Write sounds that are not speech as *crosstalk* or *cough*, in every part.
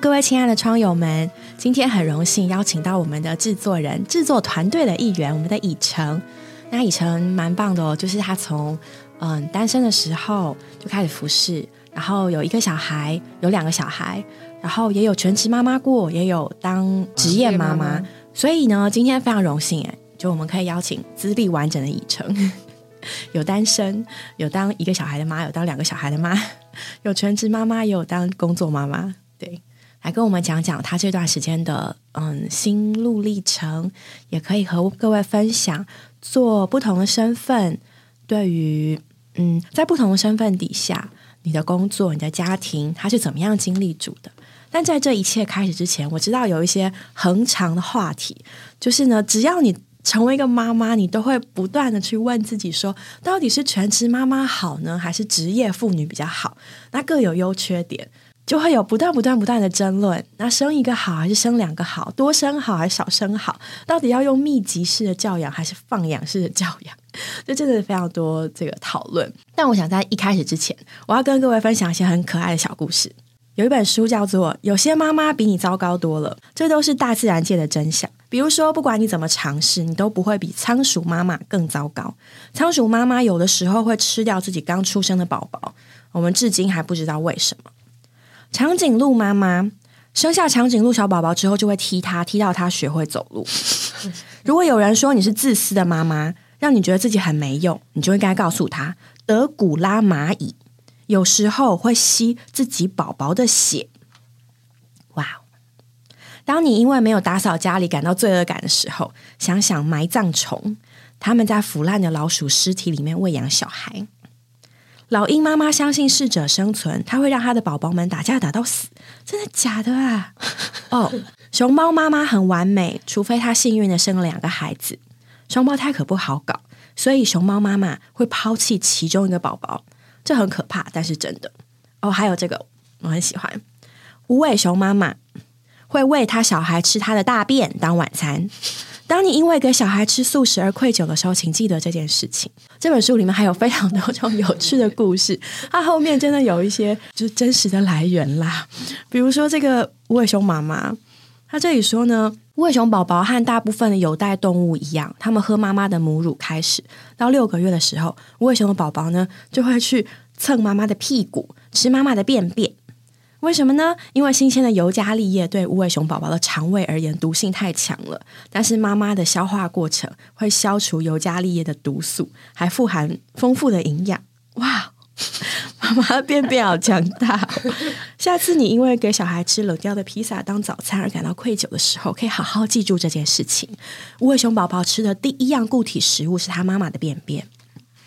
各位亲爱的窗友们，今天很荣幸邀请到我们的制作人、制作团队的一员，我们的以诚。那以诚蛮棒的哦，就是他从嗯单身的时候就开始服侍，然后有一个小孩，有两个小孩，然后也有全职妈妈过，也有当职业妈妈。所以呢，今天非常荣幸哎，就我们可以邀请资历完整的以诚，有单身，有当一个小孩的妈，有当两个小孩的妈，有全职妈妈，也有当工作妈妈。对，来跟我们讲讲他这段时间的嗯心路历程，也可以和各位分享做不同的身份，对于嗯在不同的身份底下，你的工作、你的家庭，他是怎么样经历住的。但在这一切开始之前，我知道有一些恒长的话题，就是呢，只要你成为一个妈妈，你都会不断的去问自己说，到底是全职妈妈好呢，还是职业妇女比较好？那各有优缺点。就会有不断、不断、不断的争论。那生一个好还是生两个好？多生好还是少生好？到底要用密集式的教养还是放养式的教养？*laughs* 这真的非常多这个讨论。但我想在一开始之前，我要跟各位分享一些很可爱的小故事。有一本书叫做《有些妈妈比你糟糕多了》，这都是大自然界的真相。比如说，不管你怎么尝试，你都不会比仓鼠妈妈更糟糕。仓鼠妈妈有的时候会吃掉自己刚出生的宝宝，我们至今还不知道为什么。长颈鹿妈妈生下长颈鹿小宝宝之后，就会踢它，踢到它学会走路。*laughs* 如果有人说你是自私的妈妈，让你觉得自己很没用，你就应该告诉他：德古拉蚂蚁有时候会吸自己宝宝的血。哇！当你因为没有打扫家里感到罪恶感的时候，想想埋葬虫，他们在腐烂的老鼠尸体里面喂养小孩。老鹰妈妈相信适者生存，它会让它的宝宝们打架打到死，真的假的啊？*laughs* 哦，熊猫妈妈很完美，除非它幸运的生了两个孩子。双胞胎可不好搞，所以熊猫妈妈会抛弃其中一个宝宝，这很可怕，但是真的。哦，还有这个我很喜欢，无尾熊妈妈会喂他小孩吃他的大便当晚餐。当你因为给小孩吃素食而愧疚的时候，请记得这件事情。这本书里面还有非常多种有趣的故事，*laughs* 它后面真的有一些就是真实的来源啦。比如说这个无尾熊妈妈，她这里说呢，无尾熊宝宝和大部分的有袋动物一样，他们喝妈妈的母乳开始，到六个月的时候，无尾熊的宝宝呢就会去蹭妈妈的屁股，吃妈妈的便便。为什么呢？因为新鲜的尤加利叶对无尾熊宝宝的肠胃而言毒性太强了，但是妈妈的消化过程会消除尤加利叶的毒素，还富含丰富的营养。哇，*laughs* 妈妈的便便好强大！*laughs* 下次你因为给小孩吃冷掉的披萨当早餐而感到愧疚的时候，可以好好记住这件事情。无尾熊宝宝吃的第一样固体食物是他妈妈的便便。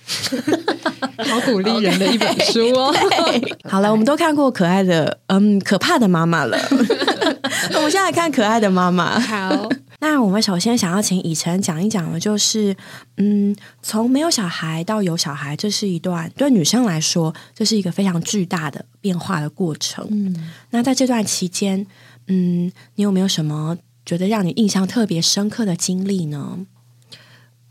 *laughs* 好鼓励人的一本书哦！*laughs* 好了，我们都看过可爱的、嗯，可怕的妈妈了。*laughs* 我们现在看可爱的妈妈。好，那我们首先想要请以晨讲一讲的，就是嗯，从没有小孩到有小孩，这是一段对女生来说，这是一个非常巨大的变化的过程。嗯，那在这段期间，嗯，你有没有什么觉得让你印象特别深刻的经历呢？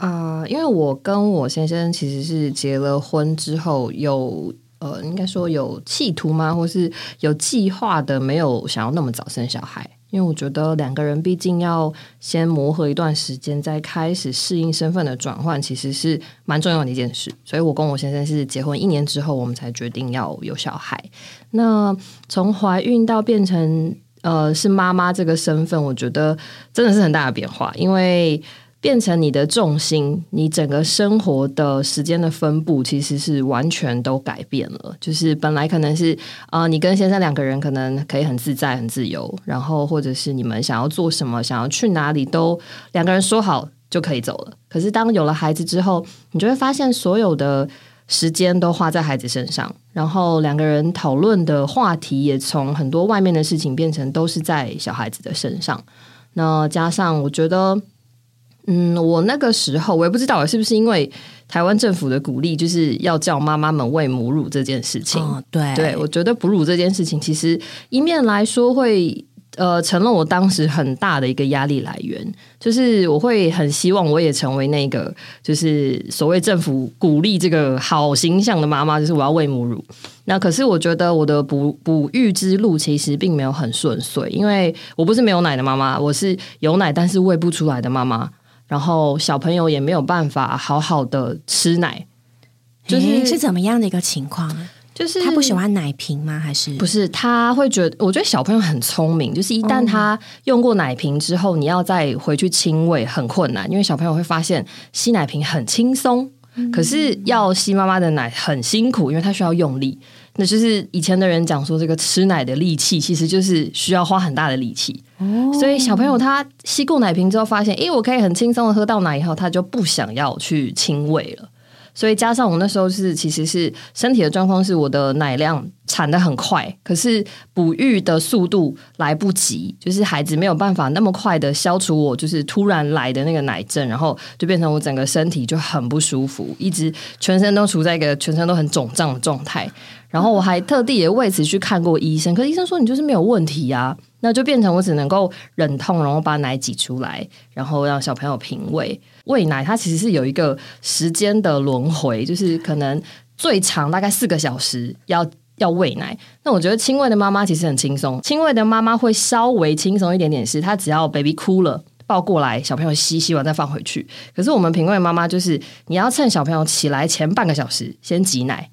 啊，因为我跟我先生其实是结了婚之后，有呃，应该说有企图吗，或是有计划的，没有想要那么早生小孩。因为我觉得两个人毕竟要先磨合一段时间，再开始适应身份的转换，其实是蛮重要的一件事。所以我跟我先生是结婚一年之后，我们才决定要有小孩。那从怀孕到变成呃是妈妈这个身份，我觉得真的是很大的变化，因为。变成你的重心，你整个生活的时间的分布其实是完全都改变了。就是本来可能是啊，你跟先生两个人可能可以很自在、很自由，然后或者是你们想要做什么、想要去哪里都两个人说好就可以走了。可是当有了孩子之后，你就会发现所有的时间都花在孩子身上，然后两个人讨论的话题也从很多外面的事情变成都是在小孩子的身上。那加上我觉得。嗯，我那个时候我也不知道是不是因为台湾政府的鼓励，就是要叫妈妈们喂母乳这件事情。对，对我觉得哺乳这件事情，其实一面来说会呃，成了我当时很大的一个压力来源，就是我会很希望我也成为那个，就是所谓政府鼓励这个好形象的妈妈，就是我要喂母乳。那可是我觉得我的哺哺育之路其实并没有很顺遂，因为我不是没有奶的妈妈，我是有奶但是喂不出来的妈妈，然后小朋友也没有办法好好的吃奶，就是是怎么样的一个情况？就是他不喜欢奶瓶吗？还是不是？他会觉得，我觉得小朋友很聪明，就是一旦他用过奶瓶之后，你要再回去亲喂很困难，因为小朋友会发现吸奶瓶很轻松，可是要吸妈妈的奶很辛苦，因为他需要用力。那就是以前的人讲说，这个吃奶的力气其实就是需要花很大的力气。哦，所以小朋友他吸过奶瓶之后，发现，诶，我可以很轻松的喝到奶以后，他就不想要去亲喂了。所以加上我那时候是其实是身体的状况是我的奶量产的很快，可是哺育的速度来不及，就是孩子没有办法那么快的消除我就是突然来的那个奶症，然后就变成我整个身体就很不舒服，一直全身都处在一个全身都很肿胀的状态。然后我还特地也为此去看过医生，可是医生说你就是没有问题啊，那就变成我只能够忍痛，然后把奶挤出来，然后让小朋友品味。喂奶它其实是有一个时间的轮回，就是可能最长大概四个小时要要喂奶。那我觉得亲喂的妈妈其实很轻松，亲喂的妈妈会稍微轻松一点点，是她只要 baby 哭了抱过来，小朋友吸吸完再放回去。可是我们品味妈妈就是你要趁小朋友起来前半个小时先挤奶，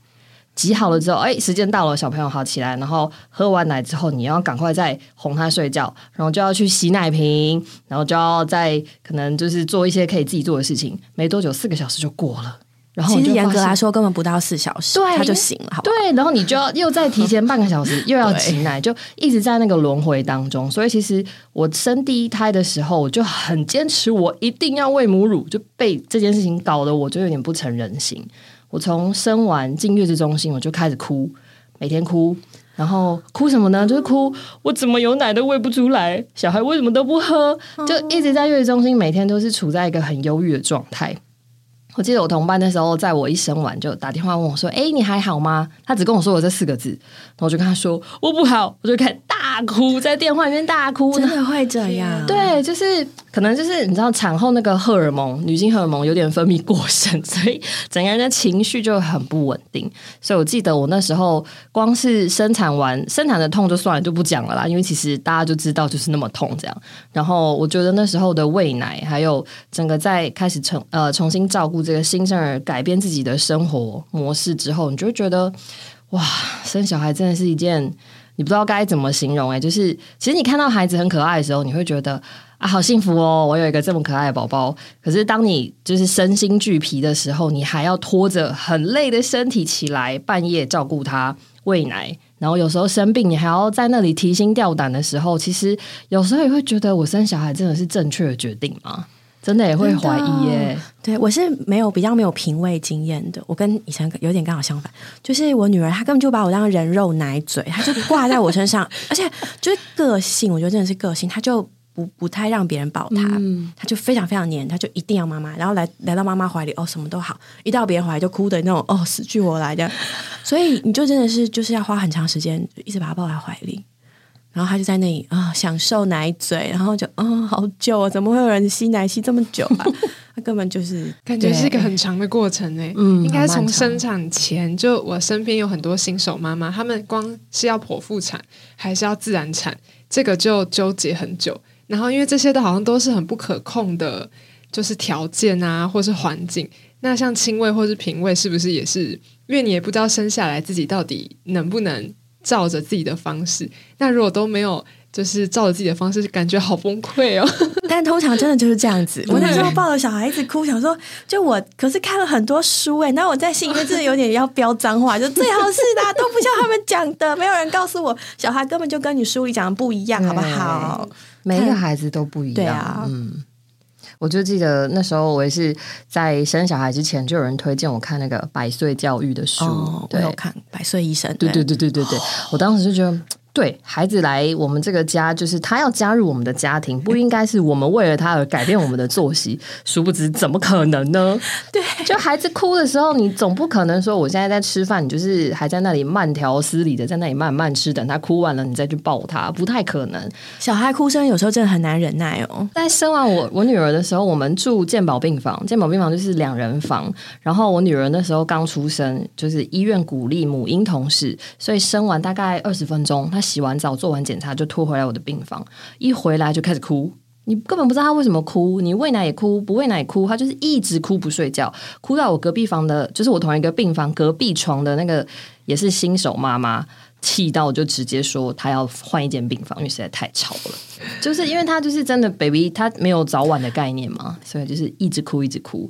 挤好了之后，哎，时间到了，小朋友好起来，然后喝完奶之后，你要赶快再哄他睡觉，然后就要去洗奶瓶，然后就要再可能就是做一些可以自己做的事情。没多久，四个小时就过了。然后其实严格来说，根本不到四小时，对，他就醒了。对，然后你就要又再提前半个小时，又要挤奶，就一直在那个轮回当中。所以其实我生第一胎的时候，我就很坚持，我一定要喂母乳，就被这件事情搞得我就有点不成人形。我从生完进月子中心，我就开始哭，每天哭，然后哭什么呢？就是哭我怎么有奶都喂不出来，小孩为什么都不喝，就一直在月子中心，每天都是处在一个很忧郁的状态。我记得我同班那时候，在我一生完就打电话问我说：“哎，你还好吗？”他只跟我说我这四个字，然后我就跟他说：“我不好。”我就开始大哭，在电话里面大哭，真的会这样？对，就是可能就是你知道，产后那个荷尔蒙，女性荷尔蒙有点分泌过剩，所以整个人的情绪就很不稳定。所以我记得我那时候光是生产完，*laughs* 生产的痛就算了，就不讲了啦，因为其实大家就知道就是那么痛这样。然后我觉得那时候的喂奶，还有整个在开始重呃重新照顾。这个新生儿改变自己的生活模式之后，你就会觉得哇，生小孩真的是一件你不知道该怎么形容哎。就是其实你看到孩子很可爱的时候，你会觉得啊，好幸福哦，我有一个这么可爱的宝宝。可是当你就是身心俱疲的时候，你还要拖着很累的身体起来，半夜照顾他喂奶，然后有时候生病，你还要在那里提心吊胆的时候，其实有时候也会觉得，我生小孩真的是正确的决定吗？真的也会怀疑耶，对我是没有比较没有品味经验的，我跟以前有点刚好相反，就是我女儿她根本就把我当人肉奶嘴，她就挂在我身上，*laughs* 而且就是个性，我觉得真的是个性，她就不不太让别人抱她，她就非常非常黏，她就一定要妈妈，然后来来到妈妈怀里哦什么都好，一到别人怀里就哭的那种哦死去活来的，所以你就真的是就是要花很长时间一直把她抱在怀里。然后他就在那里啊，享受奶嘴，然后就啊，好久啊，怎么会有人吸奶吸这么久啊？他根本就是 *laughs* 感觉是一个很长的过程诶。嗯，应该从生产前就我身边有很多新手妈妈，他们光是要剖腹产还是要自然产，这个就纠结很久。然后因为这些都好像都是很不可控的，就是条件啊，或是环境。那像亲喂或是平喂，是不是也是？因为你也不知道生下来自己到底能不能。照着自己的方式，那如果都没有，就是照着自己的方式，感觉好崩溃哦。*laughs* 但通常真的就是这样子。我那时候抱着小孩子哭，想说，就我可是看了很多书哎，那我在心里面真的有点要飙脏话，就最好是的，都不像他们讲的，没有人告诉我，小孩根本就跟你书里讲的不一样，好不好？每一个孩子都不一样，对啊，嗯。我就记得那时候，我也是在生小孩之前，就有人推荐我看那个百岁教育的书。我有看《百岁医生》。对对对对对对，我当时就觉得对孩子来我们这个家，就是他要加入我们的家庭，不应该是我们为了他而改变我们的作息。*laughs* 殊不知，怎么可能呢？对，就孩子哭的时候，你总不可能说我现在在吃饭，你就是还在那里慢条斯理的在那里慢慢吃，等他哭完了你再去抱他，不太可能。小孩哭声有时候真的很难忍耐哦。在生完我我女儿的时候，我们住健保病房，健保病房就是两人房。然后我女儿那时候刚出生，就是医院鼓励母婴同事，所以生完大概二十分钟，她。洗完澡做完检查就拖回来我的病房，一回来就开始哭，你根本不知道他为什么哭，你喂奶也哭，不喂奶也哭，他就是一直哭不睡觉，哭到我隔壁房的，就是我同一个病房隔壁床的那个也是新手妈妈，气到就直接说她要换一间病房，因为实在太吵了，就是因为他就是真的 baby，他没有早晚的概念嘛，所以就是一直哭一直哭，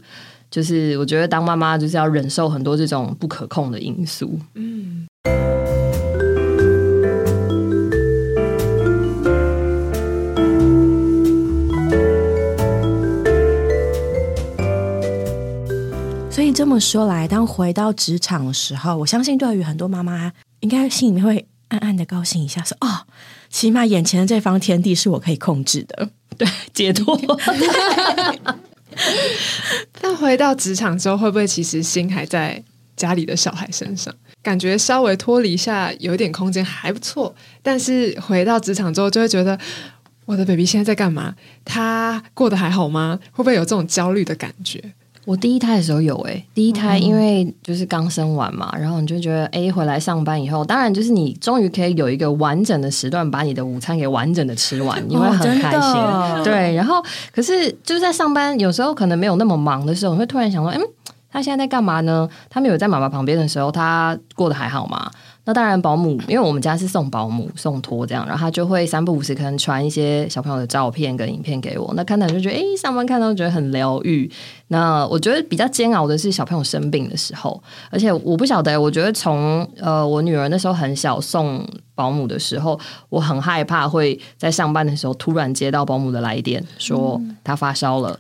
就是我觉得当妈妈就是要忍受很多这种不可控的因素，嗯。这么说来，当回到职场的时候，我相信对于很多妈妈，应该心里面会暗暗的高兴一下，说：“哦，起码眼前的这方天地是我可以控制的，*laughs* 对，解脱。*laughs* ”但回到职场之后，会不会其实心还在家里的小孩身上？感觉稍微脱离一下，有点空间还不错。但是回到职场之后，就会觉得我的 baby 现在在干嘛？他过得还好吗？会不会有这种焦虑的感觉？我第一胎的时候有哎，第一胎因为就是刚生完嘛，然后你就觉得哎，回来上班以后，当然就是你终于可以有一个完整的时段把你的午餐给完整的吃完，你会很开心。对，然后可是就是在上班，有时候可能没有那么忙的时候，你会突然想说，嗯，他现在在干嘛呢？他没有在妈妈旁边的时候，他过得还好吗？那当然，保姆，因为我们家是送保姆送托这样，然后他就会三不五时可能传一些小朋友的照片跟影片给我。那看到就觉得，哎，上班看到觉得很疗愈。那我觉得比较煎熬的是小朋友生病的时候，而且我不晓得，我觉得从呃我女儿那时候很小送保姆的时候，我很害怕会在上班的时候突然接到保姆的来电，说她发烧了，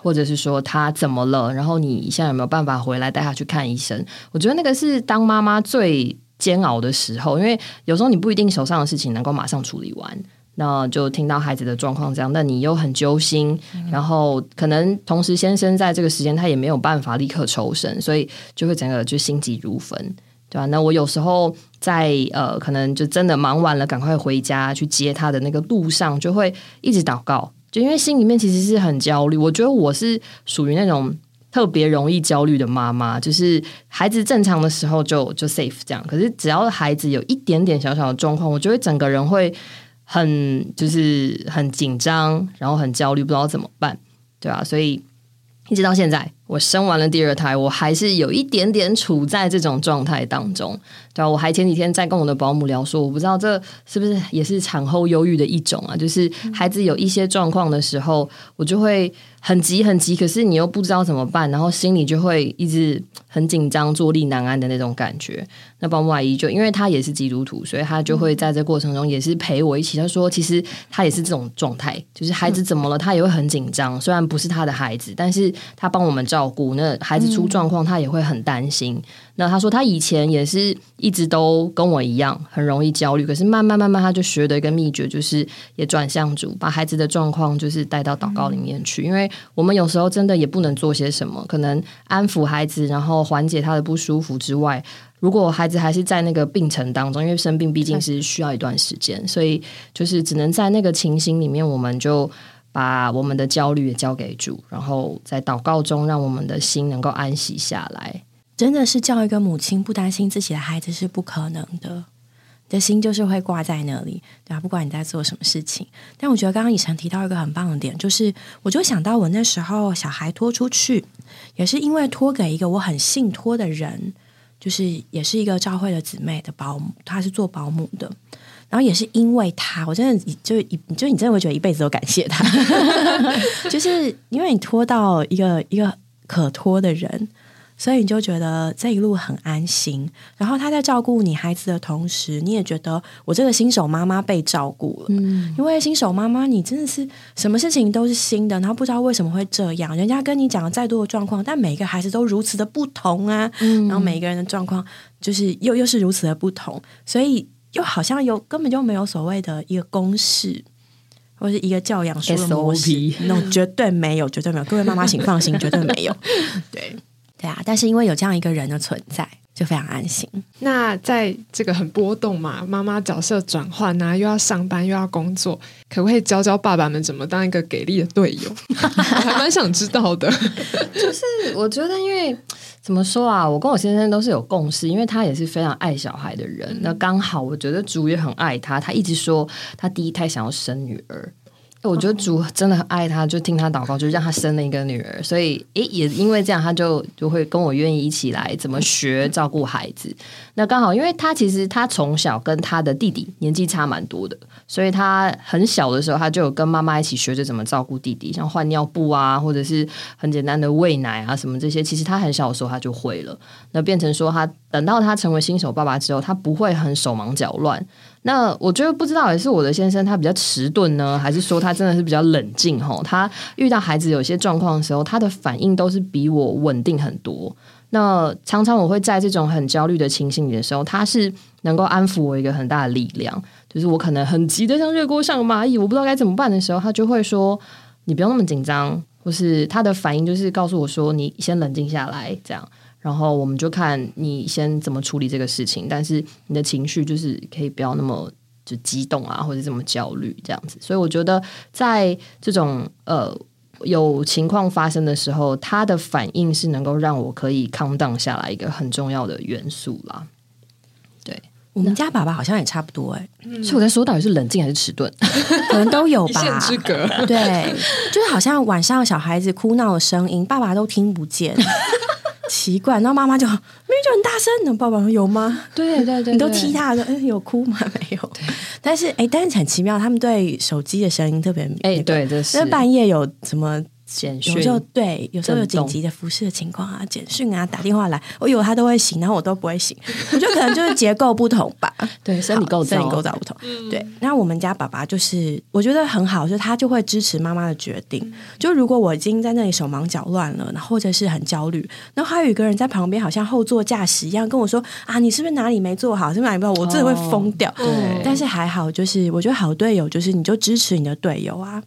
或者是说她怎么了，然后你现在有没有办法回来带她去看医生？我觉得那个是当妈妈最。煎熬的时候，因为有时候你不一定手上的事情能够马上处理完，那就听到孩子的状况这样，那你又很揪心，然后可能同时先生在这个时间他也没有办法立刻抽身，所以就会整个就心急如焚，对吧？那我有时候在呃，可能就真的忙完了，赶快回家去接他的那个路上，就会一直祷告，就因为心里面其实是很焦虑。我觉得我是属于那种。特别容易焦虑的妈妈，就是孩子正常的时候就就 safe 这样，可是只要孩子有一点点小小的状况，我就会整个人会很就是很紧张，然后很焦虑，不知道怎么办，对啊？所以一直到现在。我生完了第二胎，我还是有一点点处在这种状态当中，对吧？我还前几天在跟我的保姆聊说，我不知道这是不是也是产后忧郁的一种啊？就是孩子有一些状况的时候，我就会很急很急，可是你又不知道怎么办，然后心里就会一直很紧张、坐立难安的那种感觉。那保姆阿姨就因为她也是基督徒，所以她就会在这过程中也是陪我一起。她说，其实她也是这种状态，就是孩子怎么了，她也会很紧张。虽然不是她的孩子，但是她帮我们照。照顾那孩子出状况，他也会很担心。那他说他以前也是一直都跟我一样，很容易焦虑。可是慢慢慢慢，他就学的一个秘诀，就是也转向主，把孩子的状况就是带到祷告里面去。因为我们有时候真的也不能做些什么，可能安抚孩子，然后缓解他的不舒服之外，如果孩子还是在那个病程当中，因为生病毕竟是需要一段时间，所以就是只能在那个情形里面，我们就。把我们的焦虑也交给主，然后在祷告中让我们的心能够安息下来。真的是叫一个母亲不担心自己的孩子是不可能的，的心就是会挂在那里，对吧？不管你在做什么事情。但我觉得刚刚以晨提到一个很棒的点，就是我就想到我那时候小孩拖出去，也是因为托给一个我很信托的人，就是也是一个教会的姊妹的保姆，她是做保姆的。然后也是因为他，我真的就一就你真的会觉得一辈子都感谢他，*laughs* 就是因为你拖到一个一个可拖的人，所以你就觉得这一路很安心。然后他在照顾你孩子的同时，你也觉得我这个新手妈妈被照顾了。嗯，因为新手妈妈你真的是什么事情都是新的，然后不知道为什么会这样。人家跟你讲了再多的状况，但每个孩子都如此的不同啊。嗯，然后每一个人的状况就是又又是如此的不同，所以。又好像有根本就没有所谓的一个公式，或是一个教养书的模式，那种绝对没有，绝对没有。各位妈妈请放心，绝对没有。对 *laughs* 对啊，但是因为有这样一个人的存在。就非常安心。那在这个很波动嘛，妈妈角色转换啊，又要上班又要工作，可不可以教教爸爸们怎么当一个给力的队友？我 *laughs* 还蛮想知道的。就是我觉得，因为怎么说啊，我跟我先生都是有共识，因为他也是非常爱小孩的人。那刚好，我觉得主也很爱他，他一直说他第一胎想要生女儿。我觉得主真的很爱他，就听他祷告，就让他生了一个女儿。所以，诶，也因为这样，他就就会跟我愿意一起来怎么学照顾孩子。那刚好，因为他其实他从小跟他的弟弟年纪差蛮多的，所以他很小的时候，他就有跟妈妈一起学着怎么照顾弟弟，像换尿布啊，或者是很简单的喂奶啊什么这些。其实他很小的时候他就会了。那变成说，他等到他成为新手爸爸之后，他不会很手忙脚乱。那我觉得不知道也是我的先生他比较迟钝呢，还是说他真的是比较冷静哈？他遇到孩子有些状况的时候，他的反应都是比我稳定很多。那常常我会在这种很焦虑的情形里的时候，他是能够安抚我一个很大的力量。就是我可能很急的像热锅上蚂蚁，我不知道该怎么办的时候，他就会说：“你不用那么紧张。”或是他的反应就是告诉我说：“你先冷静下来。”这样。然后我们就看你先怎么处理这个事情，但是你的情绪就是可以不要那么就激动啊，或者这么焦虑这样子。所以我觉得在这种呃有情况发生的时候，他的反应是能够让我可以 calm down 下来一个很重要的元素啦。对我们家爸爸好像也差不多哎，所以我在说到底是冷静还是迟钝，*laughs* 可能都有吧。一线之隔，对，就是好像晚上小孩子哭闹的声音，爸爸都听不见。奇怪，然后妈妈就明明就很大声，然后爸爸说有吗？对对对，你都踢他说，嗯，*laughs* 有哭吗？没有。但是哎，但是很奇妙，他们对手机的声音特别哎，对，这是半夜有什么。简讯有时候对，有时候有紧急的服饰的情况啊，简讯啊，打电话来，我以为他都会醒，然后我都不会醒，我觉得可能就是结构不同吧，*laughs* 对，生理构造，生理构造不同。对，那我们家爸爸就是我觉得很好，就是他就会支持妈妈的决定。就如果我已经在那里手忙脚乱了，然后或者是很焦虑，然后还有一个人在旁边，好像后座驾驶一样跟我说啊，你是不是哪里没做好？是不是哪里不好？我真的会疯掉。对，但是还好，就是我觉得好队友就是你就支持你的队友啊，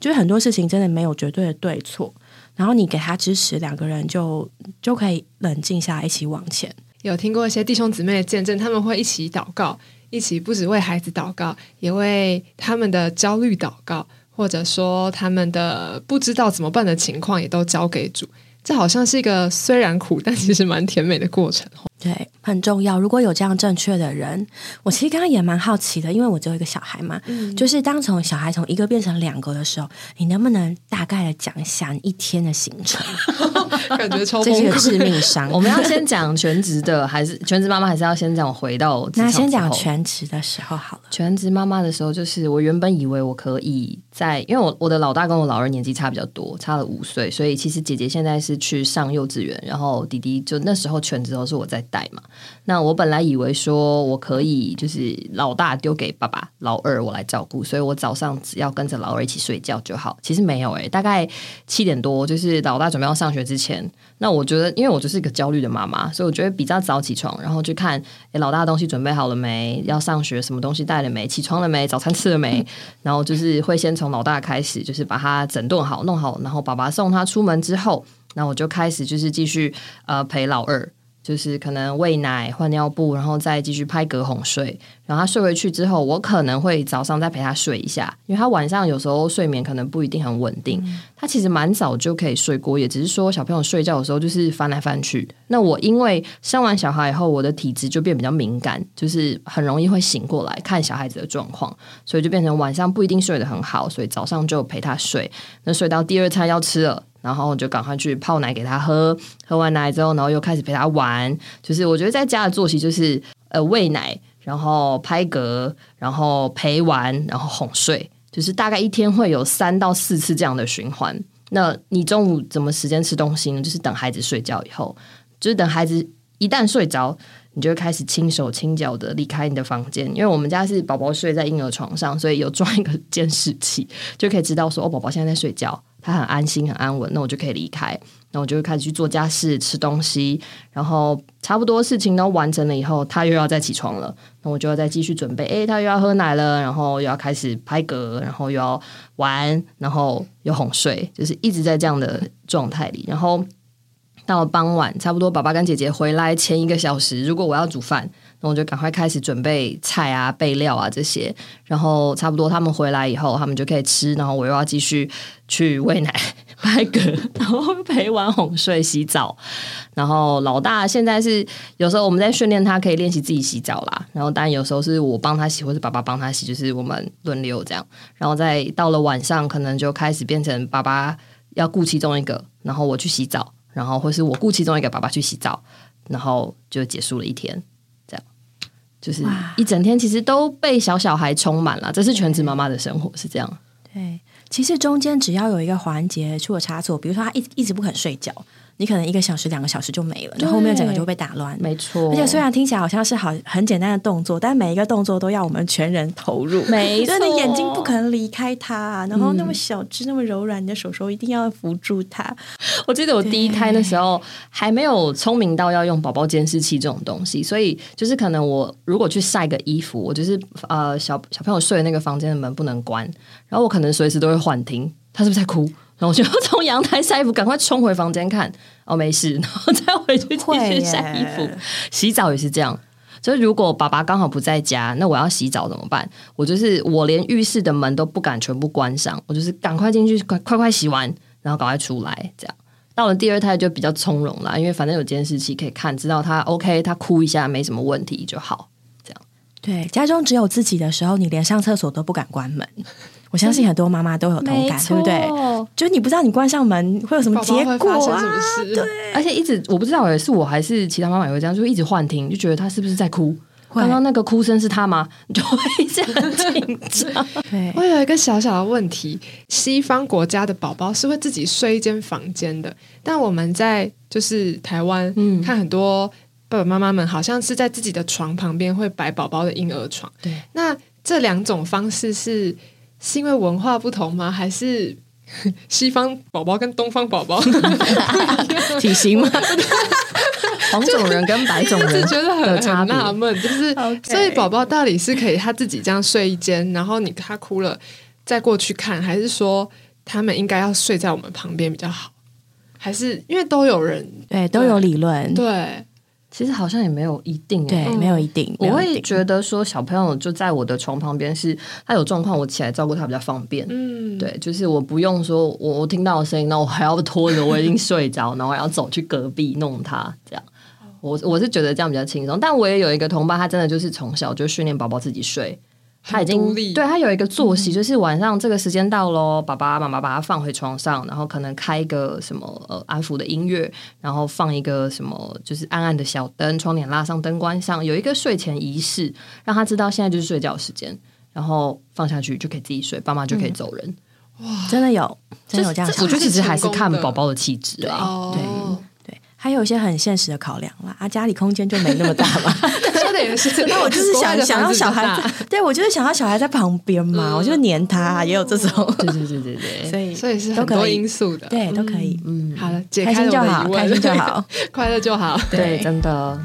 就是很多事情真的没有绝对的对错。然后你给他支持，两个人就就可以冷静下来，一起往前。有听过一些弟兄姊妹的见证，他们会一起祷告，一起不止为孩子祷告，也为他们的焦虑祷告，或者说他们的不知道怎么办的情况，也都交给主。这好像是一个虽然苦，但其实蛮甜美的过程。对，很重要。如果有这样正确的人，我其实刚刚也蛮好奇的，因为我只有一个小孩嘛，就是当从小孩从一个变成两个的时候，你能不能大概的讲一下你一天的行程？*laughs* 感觉超这是个致命伤。我们要先讲全职的，还是全职妈妈，还是要先讲回到？那先讲全职的时候好了。全职妈妈的时候，就是我原本以为我可以在，因为我我的老大跟我老二年纪差比较多，差了五岁，所以其实姐姐现在是去上幼稚园，然后弟弟就那时候全职都是我在。带嘛，那我本来以为说我可以就是老大丢给爸爸，老二我来照顾，所以我早上只要跟着老二一起睡觉就好。其实没有诶，大概七点多，就是老大准备要上学之前，那我觉得因为我就是一个焦虑的妈妈，所以我觉得比较早起床，然后去看诶老大的东西准备好了没，要上学什么东西带了没，起床了没，早餐吃了没，*laughs* 然后就是会先从老大开始，就是把他整顿好弄好，然后爸爸送他出门之后，那我就开始就是继续呃陪老二。就是可能喂奶、换尿布，然后再继续拍嗝哄睡。然后他睡回去之后，我可能会早上再陪他睡一下，因为他晚上有时候睡眠可能不一定很稳定。他其实蛮早就可以睡过夜，只是说小朋友睡觉的时候就是翻来翻去。那我因为生完小孩以后，我的体质就变比较敏感，就是很容易会醒过来看小孩子的状况，所以就变成晚上不一定睡得很好，所以早上就陪他睡。那睡到第二餐要吃了。然后就赶快去泡奶给他喝，喝完奶之后，然后又开始陪他玩。就是我觉得在家的作息就是呃喂奶，然后拍嗝，然后陪玩，然后哄睡，就是大概一天会有三到四次这样的循环。那你中午怎么时间吃东西呢？就是等孩子睡觉以后，就是等孩子一旦睡着，你就会开始轻手轻脚的离开你的房间。因为我们家是宝宝睡在婴儿床上，所以有装一个 *laughs* 监视器，就可以知道说哦，宝宝现在在睡觉，他很安心很安稳，那我就可以离开。那我就会开始去做家事、吃东西，然后差不多事情都完成了以后，他又要再起床了。那我就要再继续准备，诶，他又要喝奶了，然后又要开始拍嗝，然后又要玩，然后又哄睡，就是一直在这样的状态里。然后到傍晚，差不多爸爸跟姐姐回来前一个小时，如果我要煮饭，那我就赶快开始准备菜啊、备料啊这些。然后差不多他们回来以后，他们就可以吃，然后我又要继续去喂奶。拍嗝，然后陪玩、哄睡、洗澡，然后老大现在是有时候我们在训练他可以练习自己洗澡啦，然后当然有时候是我帮他洗，或是爸爸帮他洗，就是我们轮流这样。然后在到了晚上，可能就开始变成爸爸要顾其中一个，然后我去洗澡，然后或是我雇其中一个，爸爸去洗澡，然后就结束了一天。这样就是一整天其实都被小小孩充满了，这是全职妈妈的生活是这样。对。其实中间只要有一个环节出了差错，比如说他一一直不肯睡觉。你可能一个小时、两个小时就没了，然后后面整个就会被打乱。没错，而且虽然听起来好像是好很简单的动作，但每一个动作都要我们全人投入。没错，你眼睛不可能离开它，然后那么小只、那么柔软，你的手手一定要扶住它。我记得我第一胎的时候还没有聪明到要用宝宝监视器这种东西，所以就是可能我如果去晒个衣服，我就是呃小小朋友睡的那个房间的门不能关，然后我可能随时都会幻听他是不是在哭。然后我就从阳台晒衣服，赶快冲回房间看，哦，没事，然后再回去继续晒衣服。洗澡也是这样，就是如果爸爸刚好不在家，那我要洗澡怎么办？我就是我连浴室的门都不敢全部关上，我就是赶快进去，快快快洗完，然后赶快出来。这样到了第二胎就比较从容了，因为反正有监视器可以看，知道他 OK，他哭一下没什么问题就好。这样对，家中只有自己的时候，你连上厕所都不敢关门。我相信很多妈妈都有同感，对不对？就是你不知道你关上门会有什么结果啊？对，而且一直我不知道，也是我还是其他妈妈也会这样，就一直幻听，就觉得他是不是在哭？刚刚那个哭声是他吗？*laughs* 就会这样紧张。对，*laughs* 我有一个小小的问题：西方国家的宝宝是会自己睡一间房间的，但我们在就是台湾看很多爸爸妈妈们，好像是在自己的床旁边会摆宝宝的婴儿床。对，那这两种方式是。是因为文化不同吗？还是 *laughs* 西方宝宝跟东方宝宝 *laughs* 体型吗？*laughs* 黄种人跟白种人觉得很很纳闷，就是所以宝宝到底是可以他自己这样睡一间，然后你他哭了再过去看，还是说他们应该要睡在我们旁边比较好？还是因为都有人对都有理论对。其实好像也没有一定，对，没有一定。我会觉得说，小朋友就在我的床旁边，是他有状况，我起来照顾他比较方便。嗯，对，就是我不用说，我我听到声音，那我还要拖着，我已经睡着，然后要走去隔壁弄他，这样。我我是觉得这样比较轻松。但我也有一个同伴，他真的就是从小就训练宝宝自己睡。他已经对他有一个作息，就是晚上这个时间到喽，爸爸妈妈把他放回床上，然后可能开一个什么呃安抚的音乐，然后放一个什么就是暗暗的小灯，窗帘拉上，灯关上，有一个睡前仪式，让他知道现在就是睡觉时间，然后放下去就可以自己睡，爸妈就可以走人。哇，真的有，真的有这样，我觉得其实还是看宝宝的气质啊，对。还有一些很现实的考量啦，啊，家里空间就没那么大嘛。说的也是，那我就是 *laughs* 想想要小孩，对我就是想要小孩在旁边嘛，我就黏他，也有这种。对对对对对，*laughs* 所以所以是很多因素的，对，都可以。嗯，好了，开心就好，开心就好，快乐就好，对，真的。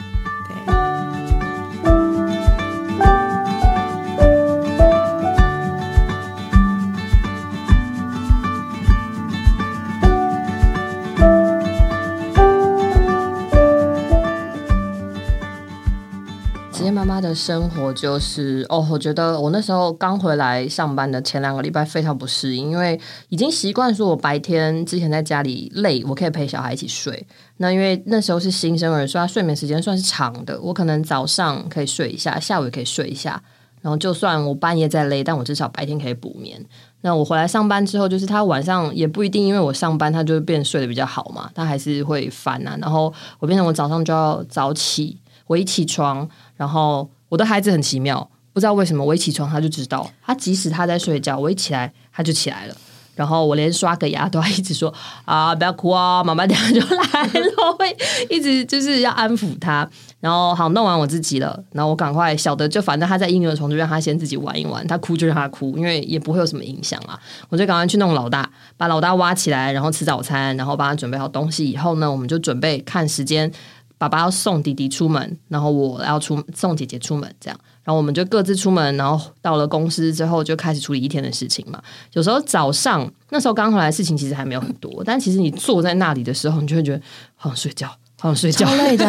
妈的生活就是哦，我觉得我那时候刚回来上班的前两个礼拜非常不适应，因为已经习惯说我白天之前在家里累，我可以陪小孩一起睡。那因为那时候是新生儿，所以他睡眠时间算是长的。我可能早上可以睡一下，下午也可以睡一下。然后就算我半夜再累，但我至少白天可以补眠。那我回来上班之后，就是他晚上也不一定，因为我上班他就变睡得比较好嘛，他还是会烦啊。然后我变成我早上就要早起。我一起床，然后我的孩子很奇妙，不知道为什么我一起床他就知道，他即使他在睡觉，我一起来他就起来了。然后我连刷个牙都要一直说啊，不要哭啊，妈妈等下就来了，会一直就是要安抚他。然后好弄完我自己了，然后我赶快小的就反正他在婴儿床就让他先自己玩一玩，他哭就让他哭，因为也不会有什么影响啊。我就赶快去弄老大，把老大挖起来，然后吃早餐，然后帮他准备好东西以后呢，我们就准备看时间，爸爸要送弟弟出门，然后我要出送姐姐出门，这样。然后我们就各自出门，然后到了公司之后就开始处理一天的事情嘛。有时候早上那时候刚回来，事情其实还没有很多，但其实你坐在那里的时候，你就会觉得好想睡觉，*laughs* 好想睡觉，超累的，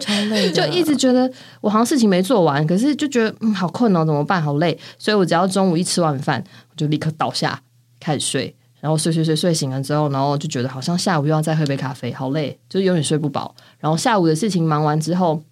超累的，就一直觉得我好像事情没做完，可是就觉得嗯好困哦，怎么办？好累，所以我只要中午一吃完饭，我就立刻倒下开始睡，然后睡睡睡睡醒了之后，然后就觉得好像下午又要再喝杯咖啡，好累，就永远睡不饱。然后下午的事情忙完之后。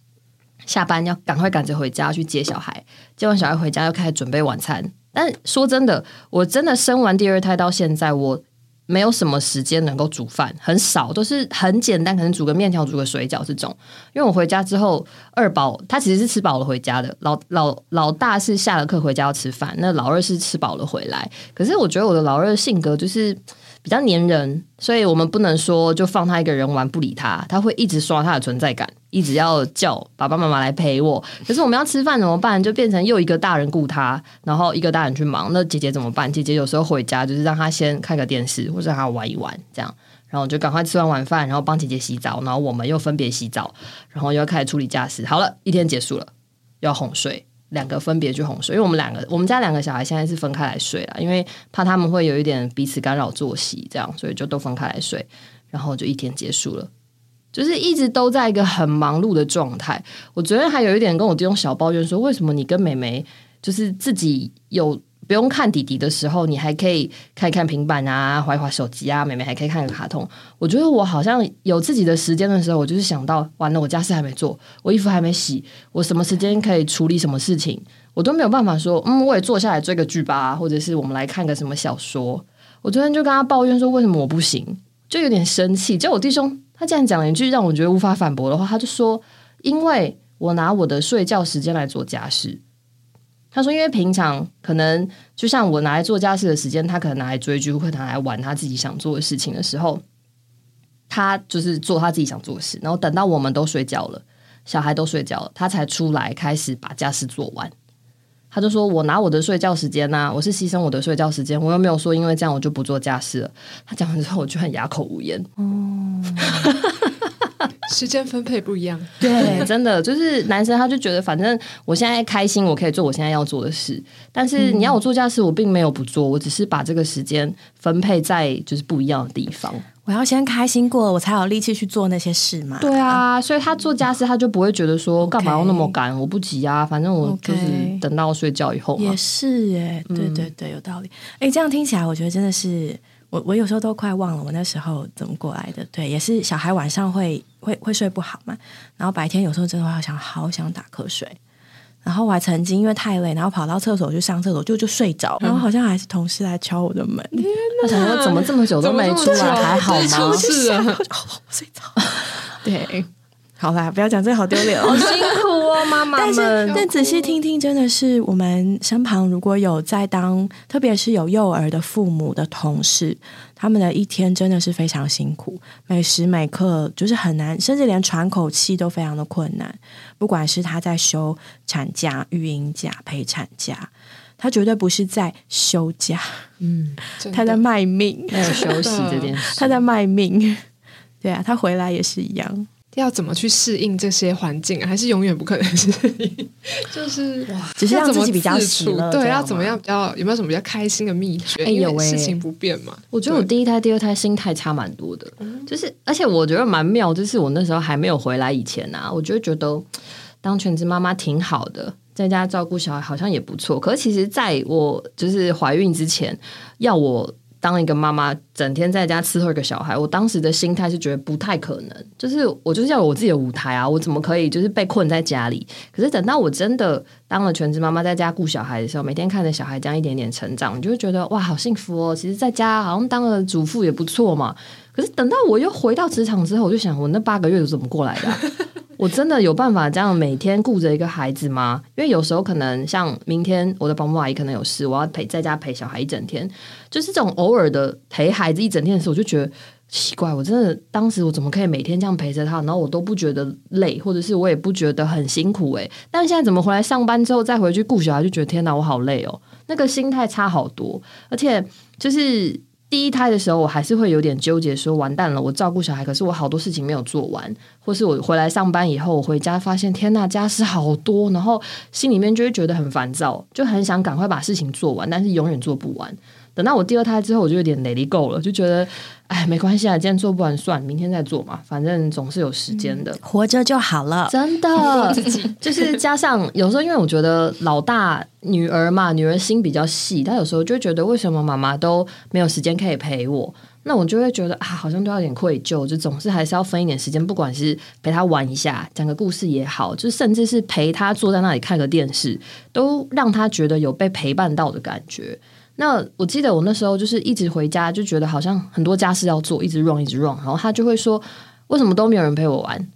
下班要赶快赶着回家去接小孩，接完小孩回家又开始准备晚餐。但说真的，我真的生完第二胎到现在，我没有什么时间能够煮饭，很少，都是很简单，可能煮个面条、煮个水饺这种。因为我回家之后，二宝他其实是吃饱了回家的，老老老大是下了课回家要吃饭，那老二是吃饱了回来。可是我觉得我的老二性格就是比较黏人，所以我们不能说就放他一个人玩不理他，他会一直刷他的存在感。一直要叫爸爸妈妈来陪我，可是我们要吃饭怎么办？就变成又一个大人顾他，然后一个大人去忙。那姐姐怎么办？姐姐有时候回家就是让他先看个电视，或者让他玩一玩，这样，然后就赶快吃完晚饭，然后帮姐姐洗澡，然后我们又分别洗澡，然后又要开始处理家事。好了，一天结束了，要哄睡，两个分别去哄睡，因为我们两个，我们家两个小孩现在是分开来睡了，因为怕他们会有一点彼此干扰作息，这样，所以就都分开来睡，然后就一天结束了。就是一直都在一个很忙碌的状态。我昨天还有一点跟我这种小抱怨说，为什么你跟妹妹就是自己有不用看弟弟的时候，你还可以看一看平板啊，划一划手机啊，妹妹还可以看个卡通。我觉得我好像有自己的时间的时候，我就是想到完了，我家事还没做，我衣服还没洗，我什么时间可以处理什么事情，我都没有办法说，嗯，我也坐下来追个剧吧，或者是我们来看个什么小说。我昨天就跟他抱怨说，为什么我不行，就有点生气。就我弟兄。他竟然讲了一句让我觉得无法反驳的话，他就说：“因为我拿我的睡觉时间来做家事。”他说：“因为平常可能就像我拿来做家事的时间，他可能拿来追剧，或拿来玩他自己想做的事情的时候，他就是做他自己想做的事。然后等到我们都睡觉了，小孩都睡觉了，他才出来开始把家事做完。”他就说：“我拿我的睡觉时间呐，我是牺牲我的睡觉时间，我又没有说因为这样我就不做家事了。”他讲完之后，我就很哑口无言。哦，时间分配不一样，*laughs* 对，真的就是男生他就觉得反正我现在开心，我可以做我现在要做的事。但是你要我做家事，我并没有不做，我只是把这个时间分配在就是不一样的地方。我要先开心过，我才有力气去做那些事嘛。对啊，所以他做家事，他就不会觉得说干嘛要那么赶，我不急啊，反正我就是等到睡觉以后。也是哎，对对对，有道理。哎，这样听起来，我觉得真的是我，我有时候都快忘了我那时候怎么过来的。对，也是小孩晚上会会会睡不好嘛，然后白天有时候真的会想好想打瞌睡。然后我还曾经因为太累，然后跑到厕所去上厕所，就就睡着。然后好像还是同事来敲我的门，他想说怎么这么久都没出来，还好吗？出事啊！*laughs* 睡着。对，好啦，不要讲这个，好丢脸，哦辛妈妈但是，但仔细听听，真的是我们身旁如果有在当，特别是有幼儿的父母的同事。他们的一天真的是非常辛苦，每时每刻就是很难，甚至连喘口气都非常的困难。不管是他在休产假、育婴假、陪产假，他绝对不是在休假，嗯，*laughs* 他在卖命，没有休息这件事，*laughs* 他在卖命。*laughs* 对啊，他回来也是一样。要怎么去适应这些环境啊？还是永远不可能适应？就是哇，只是让自己比较喜乐。对，要怎么样比较？有没有什么比较开心的秘诀？因为事情不变嘛。我觉得我第一胎、第二胎心态差蛮多的，就是而且我觉得蛮妙，就是我那时候还没有回来以前啊，我就觉得当全职妈妈挺好的，在家照顾小孩好像也不错。可是其实在我就是怀孕之前，要我。当一个妈妈，整天在家伺候一个小孩，我当时的心态是觉得不太可能。就是我就是要有我自己的舞台啊，我怎么可以就是被困在家里？可是等到我真的当了全职妈妈，在家顾小孩的时候，每天看着小孩这样一点点成长，你就会觉得哇，好幸福哦！其实在家好像当了主妇也不错嘛。可是等到我又回到职场之后，我就想，我那八个月是怎么过来的？*laughs* 我真的有办法这样每天顾着一个孩子吗？因为有时候可能像明天我的保姆阿姨可能有事，我要陪在家陪小孩一整天，就是这种偶尔的陪孩子一整天的时候，我就觉得奇怪。我真的当时我怎么可以每天这样陪着他，然后我都不觉得累，或者是我也不觉得很辛苦诶。但现在怎么回来上班之后再回去顾小孩，就觉得天哪，我好累哦，那个心态差好多，而且就是。第一胎的时候，我还是会有点纠结，说完蛋了，我照顾小孩，可是我好多事情没有做完，或是我回来上班以后，我回家发现天呐，家事好多，然后心里面就会觉得很烦躁，就很想赶快把事情做完，但是永远做不完。等到我第二胎之后，我就有点累力够了，就觉得，哎，没关系啊，今天做不完算，明天再做嘛，反正总是有时间的，活着就好了。真的，就是加上有时候，因为我觉得老大女儿嘛，女儿心比较细，她有时候就觉得为什么妈妈都没有时间可以陪我，那我就会觉得啊，好像都有点愧疚，就总是还是要分一点时间，不管是陪她玩一下，讲个故事也好，就甚至是陪她坐在那里看个电视，都让她觉得有被陪伴到的感觉。那我记得我那时候就是一直回家，就觉得好像很多家事要做，一直 run 一直 run，然后他就会说：“为什么都没有人陪我玩？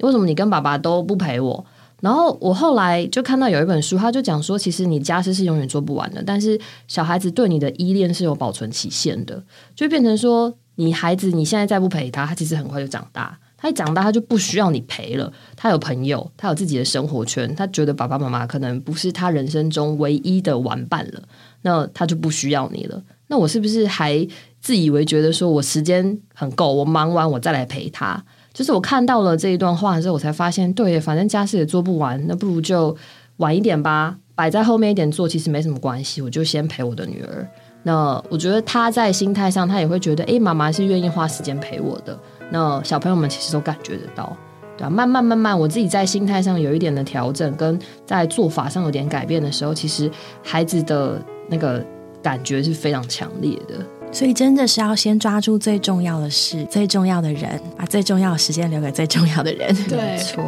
为什么你跟爸爸都不陪我？”然后我后来就看到有一本书，他就讲说，其实你家事是永远做不完的，但是小孩子对你的依恋是有保存期限的，就变成说，你孩子你现在再不陪他，他其实很快就长大。他一长大，他就不需要你陪了。他有朋友，他有自己的生活圈。他觉得爸爸妈妈可能不是他人生中唯一的玩伴了，那他就不需要你了。那我是不是还自以为觉得说我时间很够，我忙完我再来陪他？就是我看到了这一段话之后，我才发现，对，反正家事也做不完，那不如就晚一点吧，摆在后面一点做，其实没什么关系。我就先陪我的女儿。那我觉得他在心态上，他也会觉得，诶，妈妈是愿意花时间陪我的。那小朋友们其实都感觉得到，对啊，慢慢慢慢，我自己在心态上有一点的调整，跟在做法上有点改变的时候，其实孩子的那个感觉是非常强烈的。所以真的是要先抓住最重要的事、最重要的人，把最重要的时间留给最重要的人。对，错。